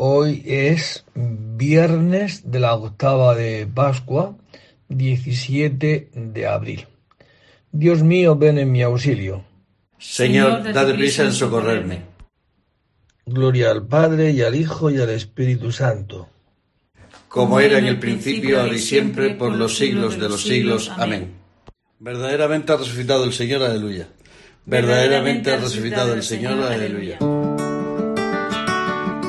Hoy es viernes de la octava de Pascua, 17 de abril. Dios mío, ven en mi auxilio. Señor, date prisa en socorrerme. Gloria al Padre y al Hijo y al Espíritu Santo. Como era en el principio, ahora y siempre, por los siglos de los siglos. Amén. Verdaderamente ha resucitado el Señor, aleluya. Verdaderamente ha resucitado el Señor, aleluya.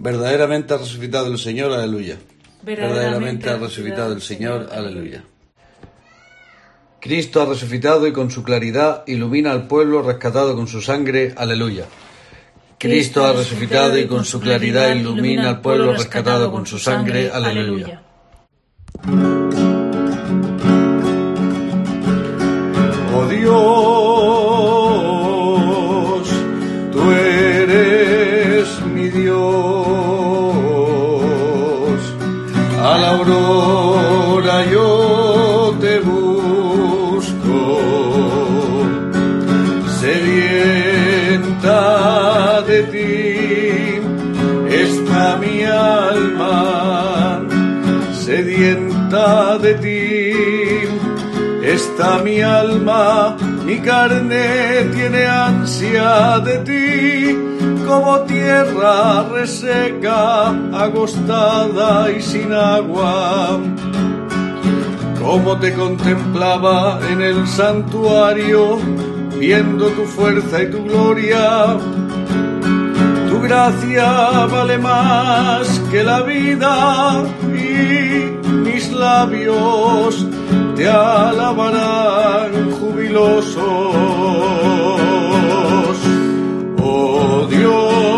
Verdaderamente ha resucitado el Señor, aleluya. Verdaderamente ha resucitado el Señor, aleluya. Cristo ha resucitado y con su claridad ilumina al pueblo rescatado con su sangre, aleluya. Cristo ha resucitado y con su claridad ilumina al pueblo rescatado con su sangre, aleluya. Oh Dios, está mi alma, sedienta de ti está mi alma, mi carne tiene ansia de ti como tierra reseca, agostada y sin agua. Como te contemplaba en el santuario, viendo tu fuerza y tu gloria. Tu gracia vale más que la vida y mis labios te alabarán jubilosos. Oh Dios,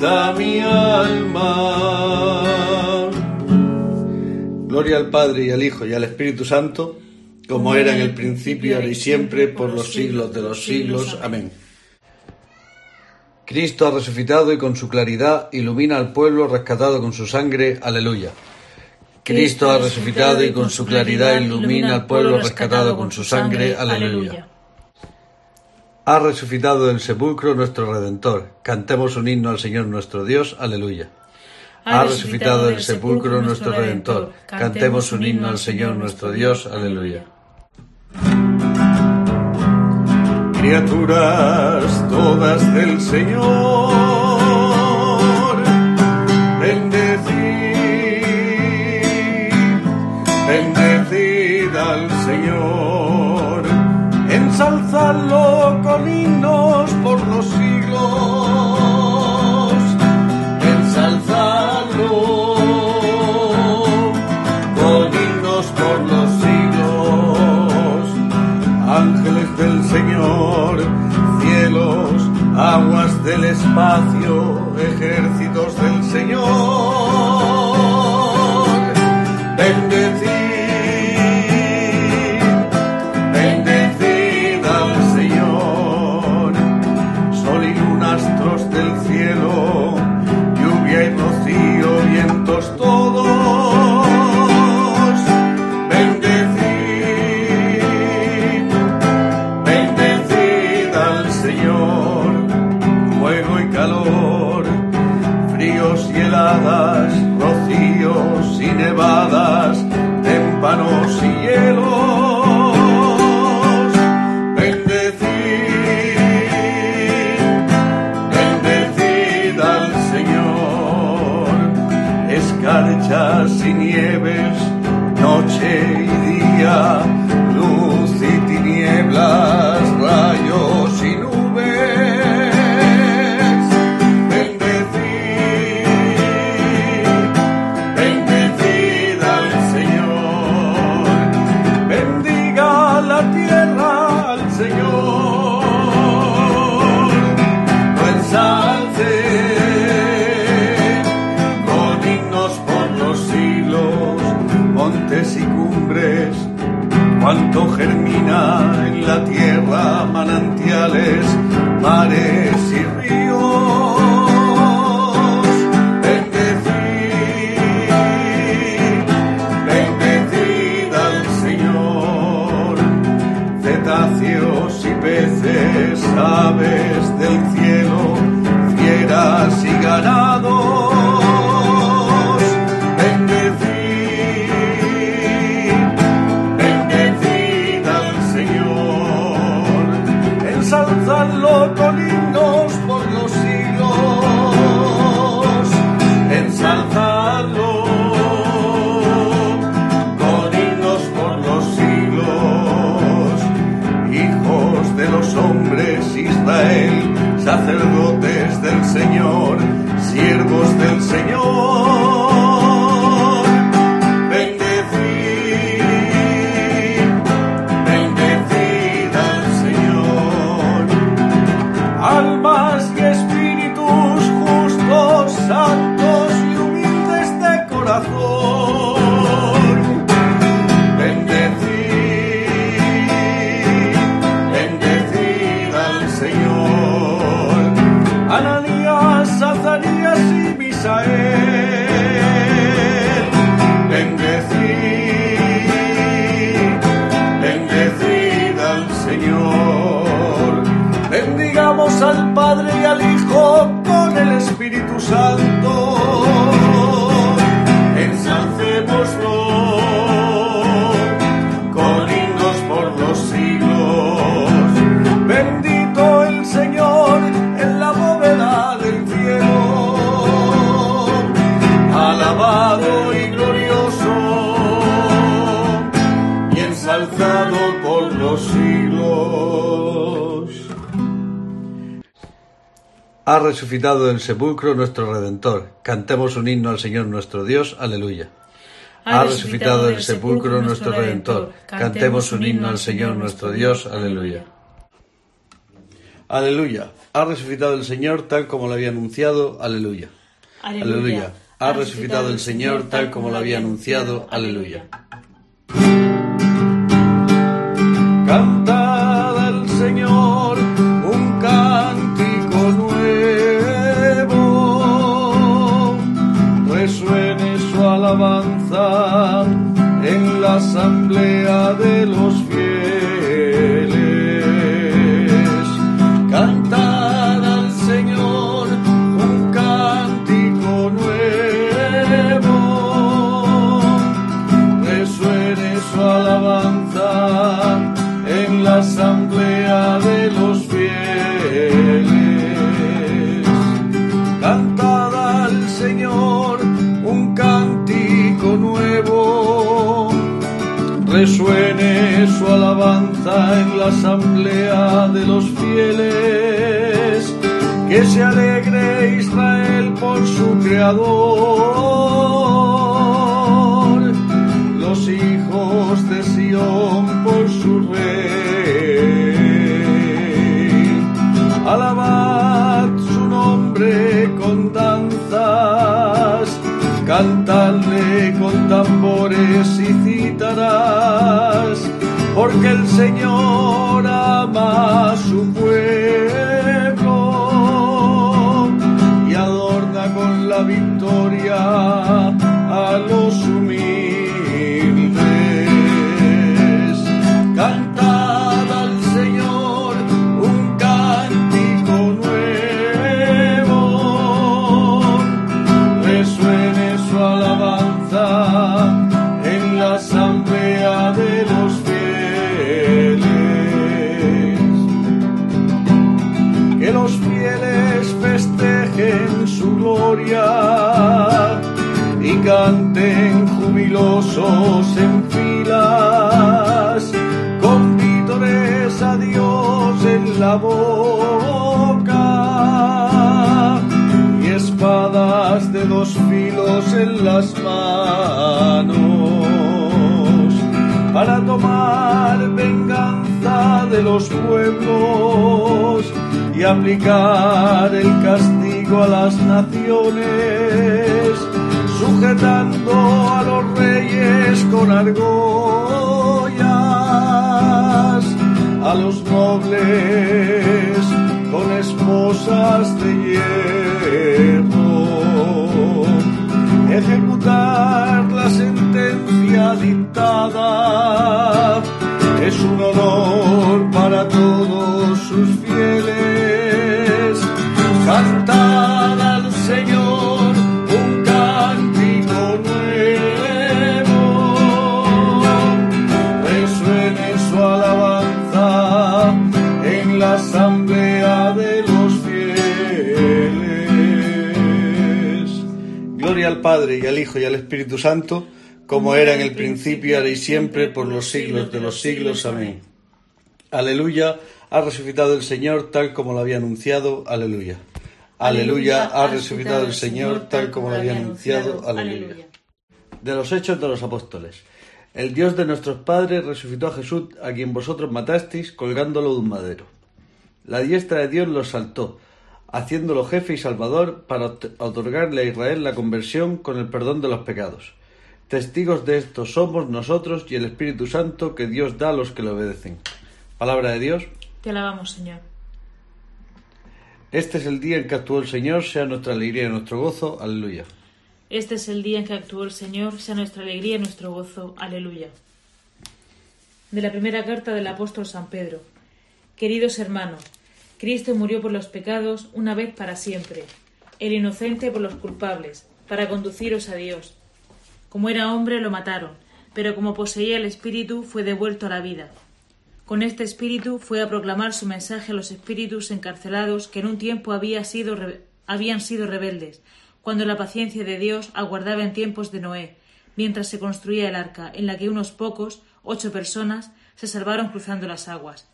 Está mi alma. Gloria al Padre y al Hijo y al Espíritu Santo, como era en el principio, ahora y siempre, por los siglos de los siglos. Amén. Cristo ha resucitado y con su claridad ilumina al pueblo rescatado con su sangre. Aleluya. Cristo ha resucitado y con su claridad ilumina al pueblo rescatado con su sangre. Aleluya. Ha resucitado del sepulcro nuestro Redentor. Cantemos un himno al Señor nuestro Dios. Aleluya. Ha resucitado del sepulcro nuestro Redentor. Cantemos un himno al Señor nuestro Dios. Aleluya. Criaturas todas del Señor, bendecid, bendecid al Señor, ensalzadlo del Señor, cielos, aguas del espacio, ejércitos del Señor, bendecid, nieves, Ha resucitado del sepulcro nuestro Redentor. Cantemos un himno al Señor nuestro Dios. Aleluya. Ha resucitado del sepulcro nuestro Redentor. Cantemos un himno al Señor nuestro Dios. Aleluya. Aleluya. Ha resucitado el Señor tal como lo había anunciado. Aleluya. Aleluya. Ha resucitado el Señor tal como lo había anunciado. Aleluya. Porque el Señor Hijo y al Espíritu Santo, como era en el principio, ahora y siempre, por los siglos de los siglos. Amén. Aleluya, ha resucitado el Señor tal como lo había anunciado. Aleluya. Aleluya, ha resucitado el Señor tal como lo había anunciado. Aleluya. De los Hechos de los Apóstoles. El Dios de nuestros padres resucitó a Jesús, a quien vosotros matasteis, colgándolo de un madero. La diestra de Dios lo saltó haciéndolo jefe y salvador para otorgarle a Israel la conversión con el perdón de los pecados. Testigos de esto somos nosotros y el Espíritu Santo que Dios da a los que le obedecen. Palabra de Dios. Te alabamos, Señor. Este es el día en que actuó el Señor, sea nuestra alegría y nuestro gozo. Aleluya. Este es el día en que actuó el Señor, sea nuestra alegría y nuestro gozo. Aleluya. De la primera carta del apóstol San Pedro. Queridos hermanos, Cristo murió por los pecados una vez para siempre, el inocente por los culpables, para conduciros a Dios. Como era hombre lo mataron, pero como poseía el Espíritu fue devuelto a la vida. Con este Espíritu fue a proclamar su mensaje a los espíritus encarcelados que en un tiempo habían sido rebeldes, cuando la paciencia de Dios aguardaba en tiempos de Noé, mientras se construía el arca, en la que unos pocos, ocho personas, se salvaron cruzando las aguas.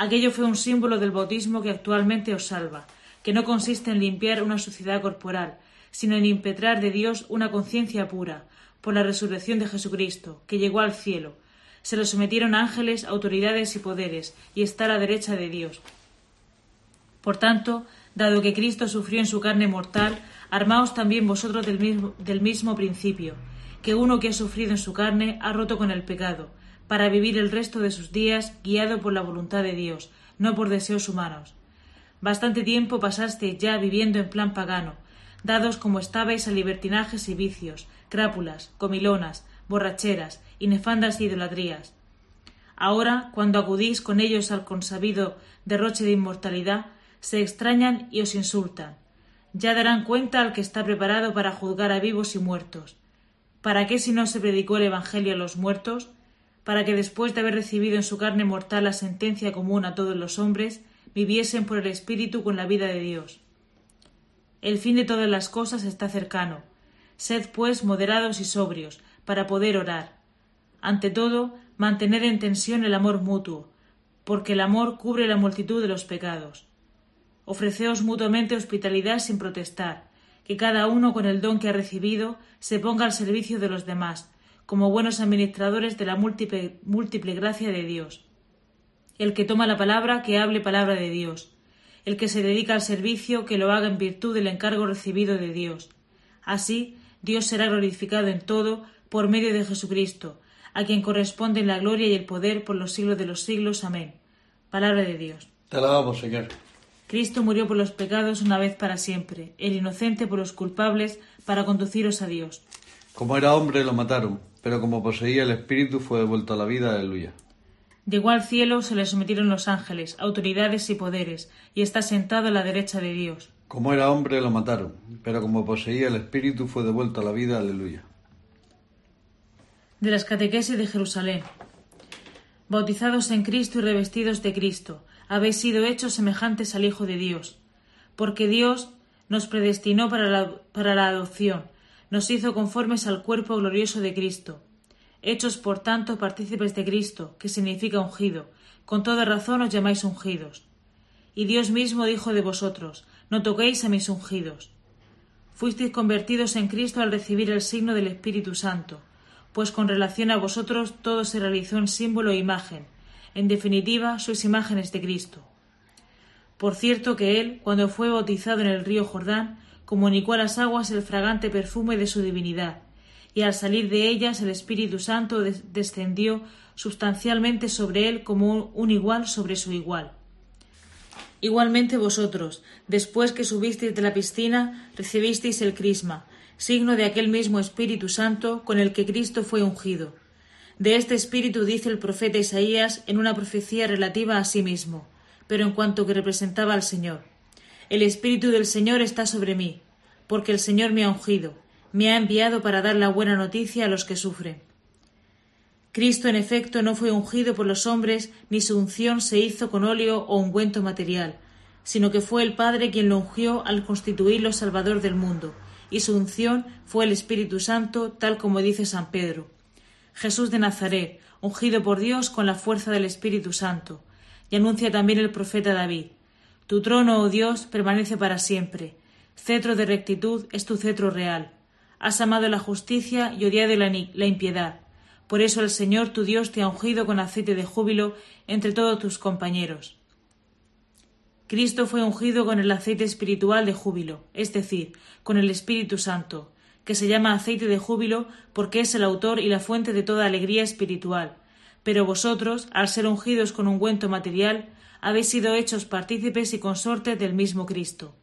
Aquello fue un símbolo del bautismo que actualmente os salva, que no consiste en limpiar una suciedad corporal, sino en impetrar de Dios una conciencia pura, por la resurrección de Jesucristo, que llegó al cielo. Se lo sometieron ángeles, autoridades y poderes, y está a la derecha de Dios. Por tanto, dado que Cristo sufrió en su carne mortal, armaos también vosotros del mismo, del mismo principio, que uno que ha sufrido en su carne ha roto con el pecado, para vivir el resto de sus días guiado por la voluntad de Dios, no por deseos humanos. Bastante tiempo pasaste ya viviendo en plan pagano, dados como estabais a libertinajes y vicios, crápulas, comilonas, borracheras y nefandas idolatrías. Ahora, cuando acudís con ellos al consabido derroche de inmortalidad, se extrañan y os insultan. Ya darán cuenta al que está preparado para juzgar a vivos y muertos. ¿Para qué si no se predicó el Evangelio a los muertos? Para que después de haber recibido en su carne mortal la sentencia común a todos los hombres, viviesen por el Espíritu con la vida de Dios. El fin de todas las cosas está cercano. Sed, pues, moderados y sobrios, para poder orar. Ante todo, mantened en tensión el amor mutuo, porque el amor cubre la multitud de los pecados. Ofreceos mutuamente hospitalidad sin protestar, que cada uno con el don que ha recibido se ponga al servicio de los demás, como buenos administradores de la múltiple, múltiple gracia de Dios. El que toma la palabra, que hable palabra de Dios. El que se dedica al servicio, que lo haga en virtud del encargo recibido de Dios. Así, Dios será glorificado en todo por medio de Jesucristo, a quien corresponden la gloria y el poder por los siglos de los siglos. Amén. Palabra de Dios. Te alabamos, Señor. Cristo murió por los pecados una vez para siempre, el inocente por los culpables, para conduciros a Dios. Como era hombre lo mataron, pero como poseía el Espíritu fue devuelto a la vida. Aleluya. Llegó al cielo, se le sometieron los ángeles, autoridades y poderes, y está sentado a la derecha de Dios. Como era hombre lo mataron, pero como poseía el Espíritu fue devuelto a la vida. Aleluya. De las catequesis de Jerusalén. Bautizados en Cristo y revestidos de Cristo, habéis sido hechos semejantes al Hijo de Dios, porque Dios nos predestinó para la, para la adopción, nos hizo conformes al cuerpo glorioso de Cristo. Hechos, por tanto, partícipes de Cristo, que significa ungido, con toda razón os llamáis ungidos. Y Dios mismo dijo de vosotros, no toquéis a mis ungidos. Fuisteis convertidos en Cristo al recibir el signo del Espíritu Santo, pues con relación a vosotros todo se realizó en símbolo e imagen, en definitiva, sois imágenes de Cristo. Por cierto que Él, cuando fue bautizado en el río Jordán, comunicó a las aguas el fragante perfume de su divinidad, y al salir de ellas el Espíritu Santo descendió sustancialmente sobre él como un igual sobre su igual. Igualmente vosotros, después que subisteis de la piscina, recibisteis el crisma, signo de aquel mismo Espíritu Santo con el que Cristo fue ungido. De este espíritu dice el profeta Isaías en una profecía relativa a sí mismo, pero en cuanto que representaba al Señor. El espíritu del Señor está sobre mí, porque el Señor me ha ungido, me ha enviado para dar la buena noticia a los que sufren. Cristo, en efecto, no fue ungido por los hombres, ni su unción se hizo con óleo o ungüento material, sino que fue el Padre quien lo ungió al constituirlo Salvador del mundo, y su unción fue el Espíritu Santo, tal como dice San Pedro. Jesús de Nazaret, ungido por Dios con la fuerza del Espíritu Santo. Y anuncia también el profeta David. Tu trono, oh Dios, permanece para siempre. Cetro de rectitud es tu cetro real. Has amado la justicia y odiado la, impiedad. Por eso el Señor tu Dios te ha ungido con aceite de júbilo entre todos tus compañeros. Cristo fue ungido con el aceite espiritual de júbilo, es decir, con el Espíritu Santo, que se llama aceite de júbilo porque es el autor y la fuente de toda alegría espiritual. Pero vosotros, al ser ungidos con ungüento material, habéis sido hechos partícipes y consortes del mismo Cristo.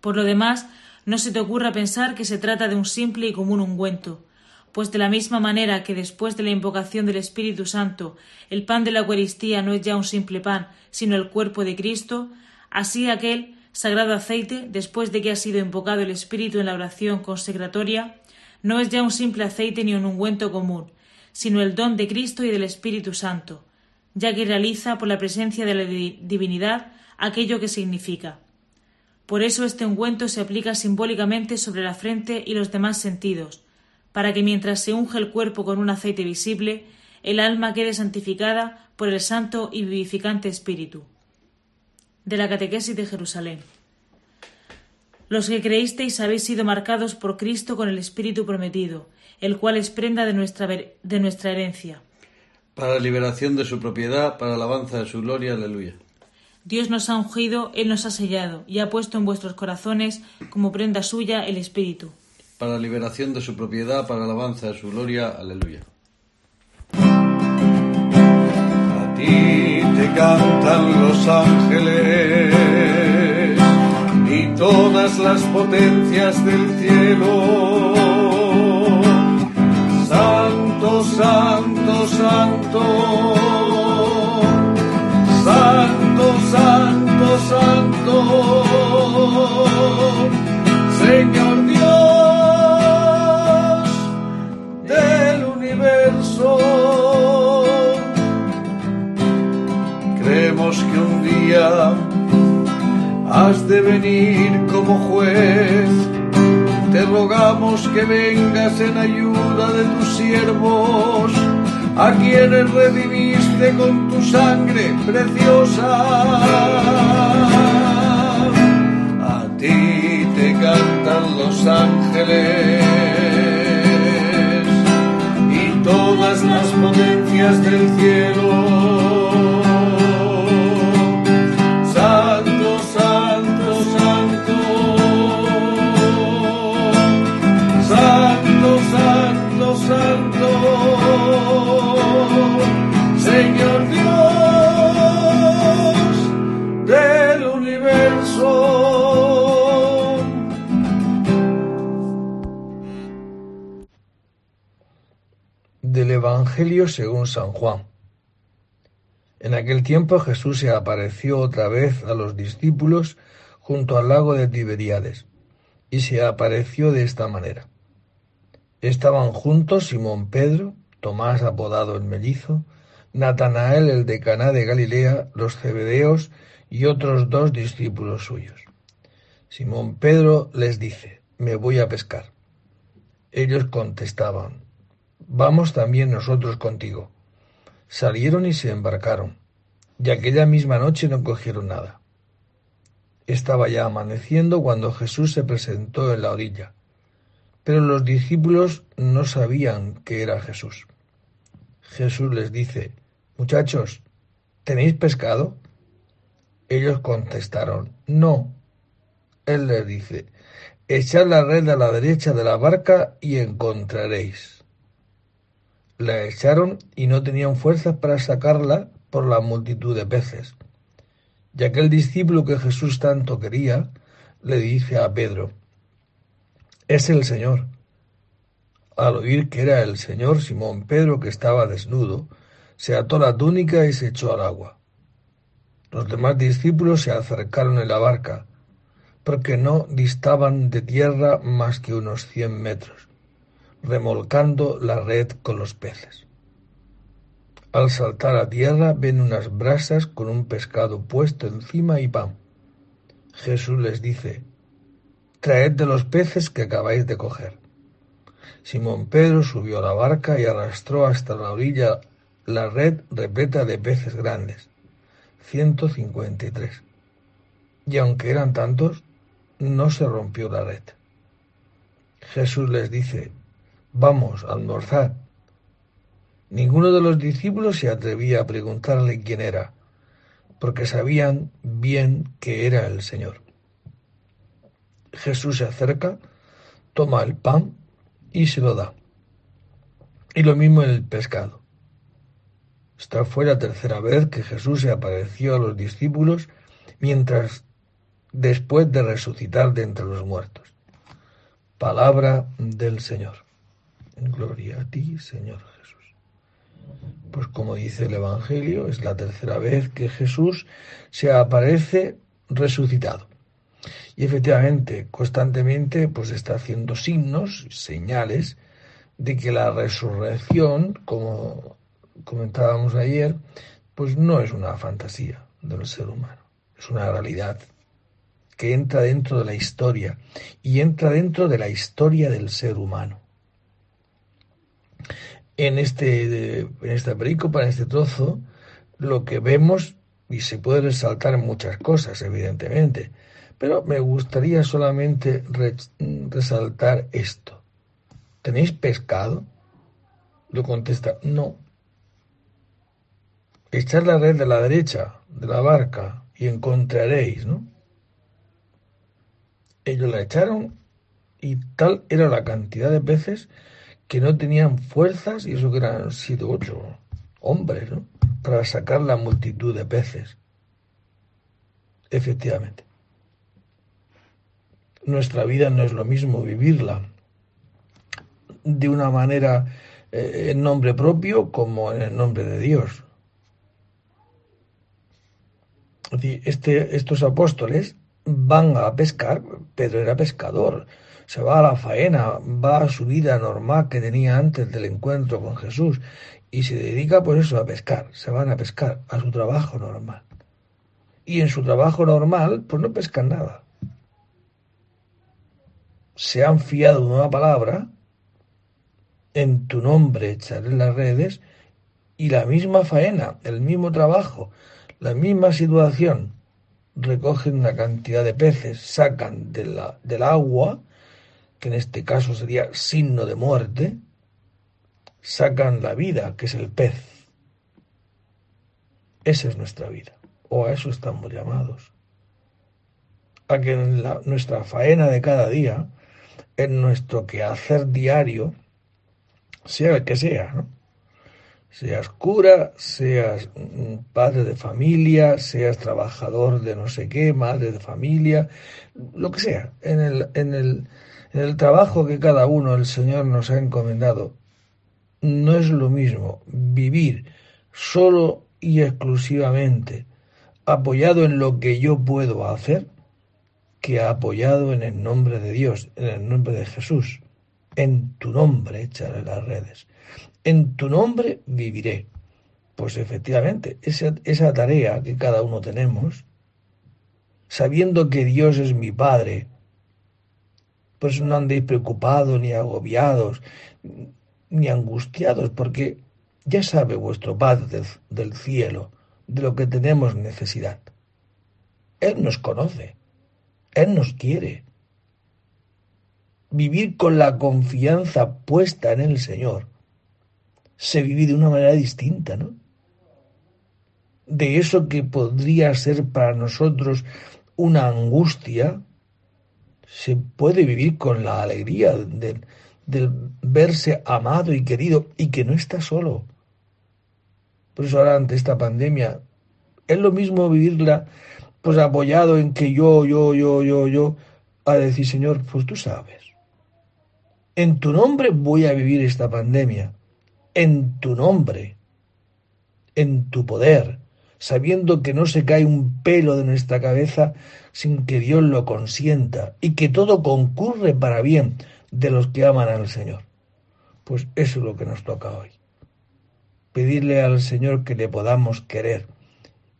Por lo demás, no se te ocurra pensar que se trata de un simple y común ungüento, pues de la misma manera que después de la invocación del Espíritu Santo el pan de la Eucaristía no es ya un simple pan, sino el cuerpo de Cristo, así aquel sagrado aceite, después de que ha sido invocado el Espíritu en la oración consecratoria, no es ya un simple aceite ni un ungüento común, sino el don de Cristo y del Espíritu Santo, ya que realiza por la presencia de la divinidad aquello que significa. Por eso este ungüento se aplica simbólicamente sobre la frente y los demás sentidos, para que mientras se unge el cuerpo con un aceite visible, el alma quede santificada por el santo y vivificante Espíritu de la catequesis de Jerusalén. Los que creísteis habéis sido marcados por Cristo con el Espíritu prometido, el cual es prenda de nuestra, de nuestra herencia. Para liberación de su propiedad, para alabanza de su gloria, aleluya. Dios nos ha ungido, Él nos ha sellado, y ha puesto en vuestros corazones como prenda suya el Espíritu. Para liberación de su propiedad, para alabanza de su gloria, aleluya. A ti te cantan los ángeles y todas las potencias del cielo. Santo, santo, santo. Santo, santo. Señor Dios del universo. Creemos que un día has de venir como juez te rogamos que vengas en ayuda de tus siervos, a quienes redimiste con tu sangre preciosa. A ti te cantan los ángeles y todas las potencias del cielo Según San Juan. En aquel tiempo Jesús se apareció otra vez a los discípulos junto al lago de Tiberíades, y se apareció de esta manera. Estaban juntos Simón Pedro, Tomás apodado el mellizo, Natanael el de Caná de Galilea, los cebedeos y otros dos discípulos suyos. Simón Pedro les dice, me voy a pescar. Ellos contestaban, Vamos también nosotros contigo. Salieron y se embarcaron, y aquella misma noche no cogieron nada. Estaba ya amaneciendo cuando Jesús se presentó en la orilla, pero los discípulos no sabían que era Jesús. Jesús les dice, Muchachos, ¿tenéis pescado? Ellos contestaron, No. Él les dice, Echad la red a la derecha de la barca y encontraréis la echaron y no tenían fuerzas para sacarla por la multitud de peces. Y aquel discípulo que Jesús tanto quería le dice a Pedro, es el Señor. Al oír que era el Señor, Simón Pedro, que estaba desnudo, se ató la túnica y se echó al agua. Los demás discípulos se acercaron en la barca, porque no distaban de tierra más que unos cien metros remolcando la red con los peces. Al saltar a tierra ven unas brasas con un pescado puesto encima y pan. Jesús les dice, Traed de los peces que acabáis de coger. Simón Pedro subió a la barca y arrastró hasta la orilla la red repleta de peces grandes, ciento cincuenta y tres. Y aunque eran tantos, no se rompió la red. Jesús les dice, Vamos, a almorzar. Ninguno de los discípulos se atrevía a preguntarle quién era, porque sabían bien que era el Señor. Jesús se acerca, toma el pan y se lo da. Y lo mismo en el pescado. Esta fue la tercera vez que Jesús se apareció a los discípulos mientras después de resucitar de entre los muertos. Palabra del Señor. Gloria a ti, Señor Jesús. Pues como dice el Evangelio, es la tercera vez que Jesús se aparece resucitado. Y efectivamente, constantemente, pues está haciendo signos, señales de que la resurrección, como comentábamos ayer, pues no es una fantasía del ser humano, es una realidad que entra dentro de la historia y entra dentro de la historia del ser humano en, este, en esta pericopa, en este trozo, lo que vemos, y se puede resaltar muchas cosas, evidentemente, pero me gustaría solamente resaltar esto. ¿Tenéis pescado? Lo contesta, no. Echad la red de la derecha de la barca y encontraréis, ¿no? Ellos la echaron y tal era la cantidad de peces que no tenían fuerzas, y eso que eran siete o ocho hombres, ¿no? para sacar la multitud de peces. Efectivamente. Nuestra vida no es lo mismo vivirla de una manera eh, en nombre propio como en el nombre de Dios. Este, estos apóstoles van a pescar, Pedro era pescador, se va a la faena, va a su vida normal que tenía antes del encuentro con Jesús y se dedica por eso a pescar, se van a pescar, a su trabajo normal. Y en su trabajo normal, pues no pescan nada. se han fiado de una palabra, en tu nombre echaré las redes, y la misma faena, el mismo trabajo, la misma situación, recogen una cantidad de peces, sacan de la, del agua, que en este caso sería signo de muerte, sacan la vida, que es el pez. Esa es nuestra vida, o a eso estamos llamados. A que en nuestra faena de cada día, en nuestro quehacer diario, sea el que sea, ¿no? seas cura, seas padre de familia, seas trabajador de no sé qué, madre de familia, lo que sea, en el, en el, el trabajo que cada uno el Señor nos ha encomendado, no es lo mismo vivir solo y exclusivamente apoyado en lo que yo puedo hacer que apoyado en el nombre de Dios, en el nombre de Jesús. En tu nombre echaré las redes en tu nombre viviré. Pues efectivamente, esa, esa tarea que cada uno tenemos, sabiendo que Dios es mi Padre, pues no andéis preocupados, ni agobiados, ni angustiados, porque ya sabe vuestro Padre del cielo de lo que tenemos necesidad. Él nos conoce, Él nos quiere. Vivir con la confianza puesta en el Señor se vive de una manera distinta, ¿no? De eso que podría ser para nosotros una angustia, se puede vivir con la alegría del, verse amado y querido y que no está solo. Por eso ahora ante esta pandemia es lo mismo vivirla pues apoyado en que yo, yo, yo, yo, yo, a decir, Señor, pues tú sabes. En tu nombre voy a vivir esta pandemia en tu nombre, en tu poder, sabiendo que no se cae un pelo de nuestra cabeza sin que Dios lo consienta y que todo concurre para bien de los que aman al Señor. Pues eso es lo que nos toca hoy. Pedirle al Señor que le podamos querer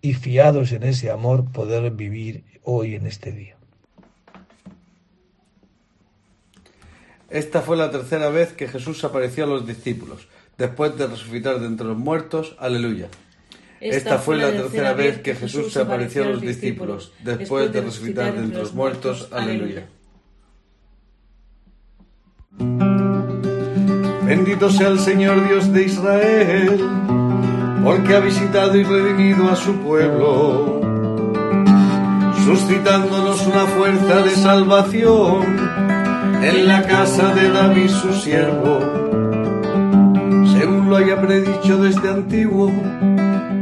y fiados en ese amor poder vivir hoy en este día. Esta fue la tercera vez que Jesús apareció a los discípulos después de resucitar de entre los muertos. Aleluya. Esta, fue la tercera vez que Jesús se apareció a los discípulos, después de resucitar de entre los muertos. Aleluya. Bendito sea el Señor Dios de Israel, porque ha visitado y redimido a su pueblo, suscitándonos una fuerza de salvación en la casa de David su siervo lo haya predicho desde antiguo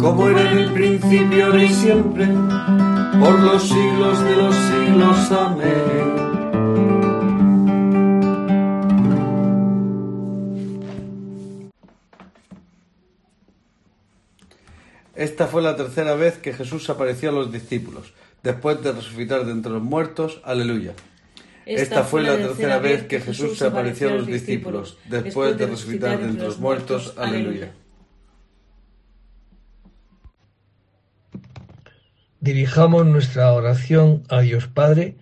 como era en el principio, ahora y siempre, por los siglos de los siglos. Amén. Esta fue la tercera vez que Jesús apareció a los discípulos, después de resucitar de entre los muertos. Aleluya. Esta fue la tercera vez que Jesús se apareció a los discípulos, después de resucitar de entre los muertos. Aleluya. Dirijamos nuestra oración a Dios Padre,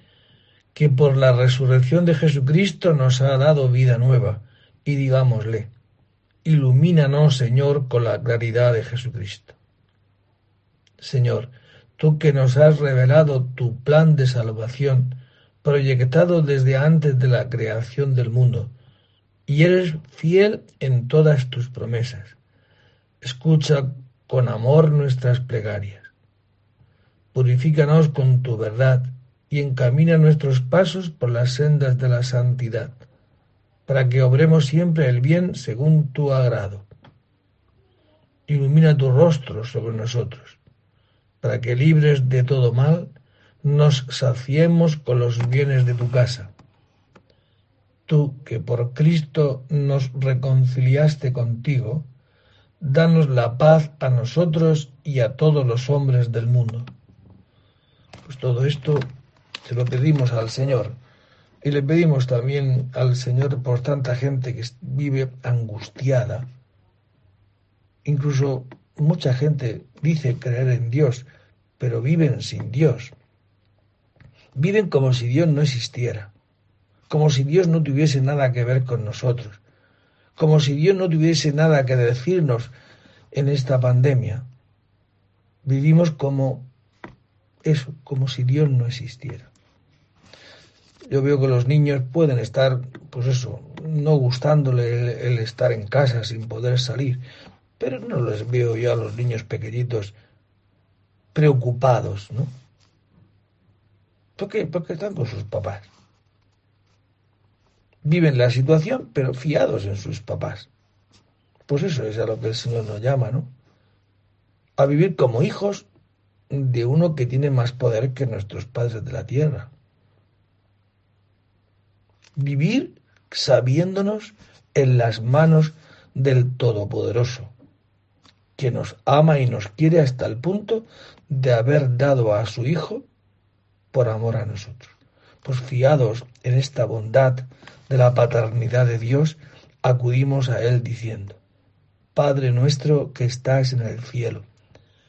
que por la resurrección de Jesucristo nos ha dado vida nueva, y digámosle, ilumínanos, Señor, con la claridad de Jesucristo. Señor, tú que nos has revelado tu plan de salvación, proyectado desde antes de la creación del mundo, y eres fiel en todas tus promesas. Escucha con amor nuestras plegarias Purifícanos con tu verdad y encamina nuestros pasos por las sendas de la santidad, para que obremos siempre el bien según tu agrado. Ilumina tu rostro sobre nosotros, para que libres de todo mal, nos saciemos con los bienes de tu casa. Tú que por Cristo nos reconciliaste contigo, danos la paz a nosotros y a todos los hombres del mundo pues todo esto se lo pedimos al Señor. Y le pedimos también al Señor por tanta gente que vive angustiada. Incluso mucha gente dice creer en Dios, pero viven sin Dios. Viven como si Dios no existiera, como si Dios no tuviese nada que ver con nosotros, como si Dios no tuviese nada que decirnos en esta pandemia. Vivimos como eso, como si Dios no existiera. Yo veo que los niños pueden estar, pues eso, no gustándole el, estar en casa sin poder salir, pero no les veo yo a los niños pequeñitos preocupados, ¿no? ¿Por qué? Porque están con sus papás. Viven la situación, pero fiados en sus papás. Pues eso es a lo que el Señor nos llama, ¿no? A vivir como hijos de uno que tiene más poder que nuestros padres de la tierra. Vivir sabiéndonos en las manos del Todopoderoso, que nos ama y nos quiere hasta el punto de haber dado a su Hijo por amor a nosotros. Pues fiados en esta bondad de la paternidad de Dios, acudimos a Él diciendo, Padre nuestro que estás en el cielo,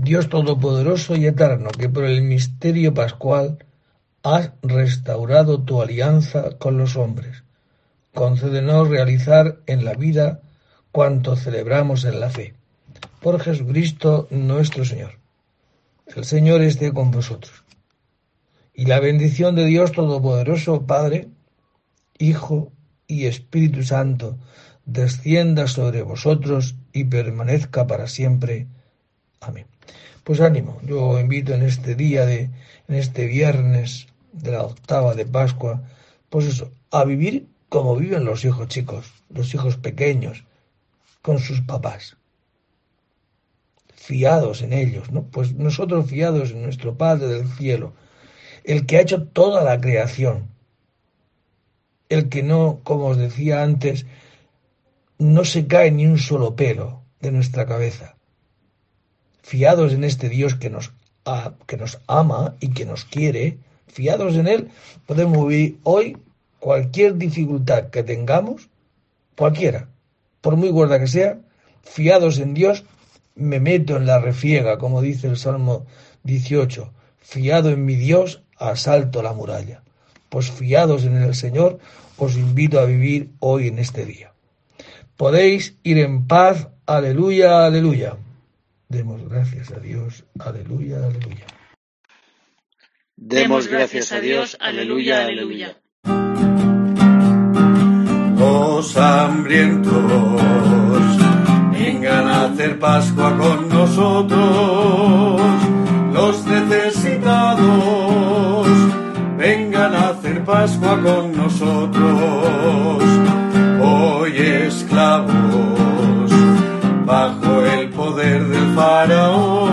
Dios Todopoderoso y Eterno, que por el misterio pascual has restaurado tu alianza con los hombres. Concédenos realizar en la vida cuanto celebramos en la fe. Por Jesucristo nuestro Señor. El Señor esté con vosotros. Y la bendición de Dios Todopoderoso, Padre, Hijo y Espíritu Santo, descienda sobre vosotros y permanezca para siempre. Amén. Pues ánimo, yo invito en este día de, en este viernes de la octava de Pascua, pues eso, a vivir como viven los hijos chicos, los hijos pequeños, con sus papás. Fiados en ellos, ¿no? Pues nosotros fiados en nuestro Padre del cielo, el que ha hecho toda la creación, el que no, como os decía antes, no se cae ni un solo pelo de nuestra cabeza fiados en este Dios que nos, que nos ama y que nos quiere, fiados en Él, podemos vivir hoy cualquier dificultad que tengamos, cualquiera, por muy gorda que sea, fiados en Dios, me meto en la refiega, como dice el Salmo 18, fiado en mi Dios, asalto la muralla. Pues fiados en el Señor, os invito a vivir hoy en este día. Podéis ir en paz, aleluya, aleluya. Demos gracias a Dios. Aleluya, aleluya. Demos gracias a Dios. Aleluya, aleluya. Los hambrientos vengan a hacer Pascua con nosotros. Los necesitados vengan a hacer Pascua con nosotros. Hoy es I don't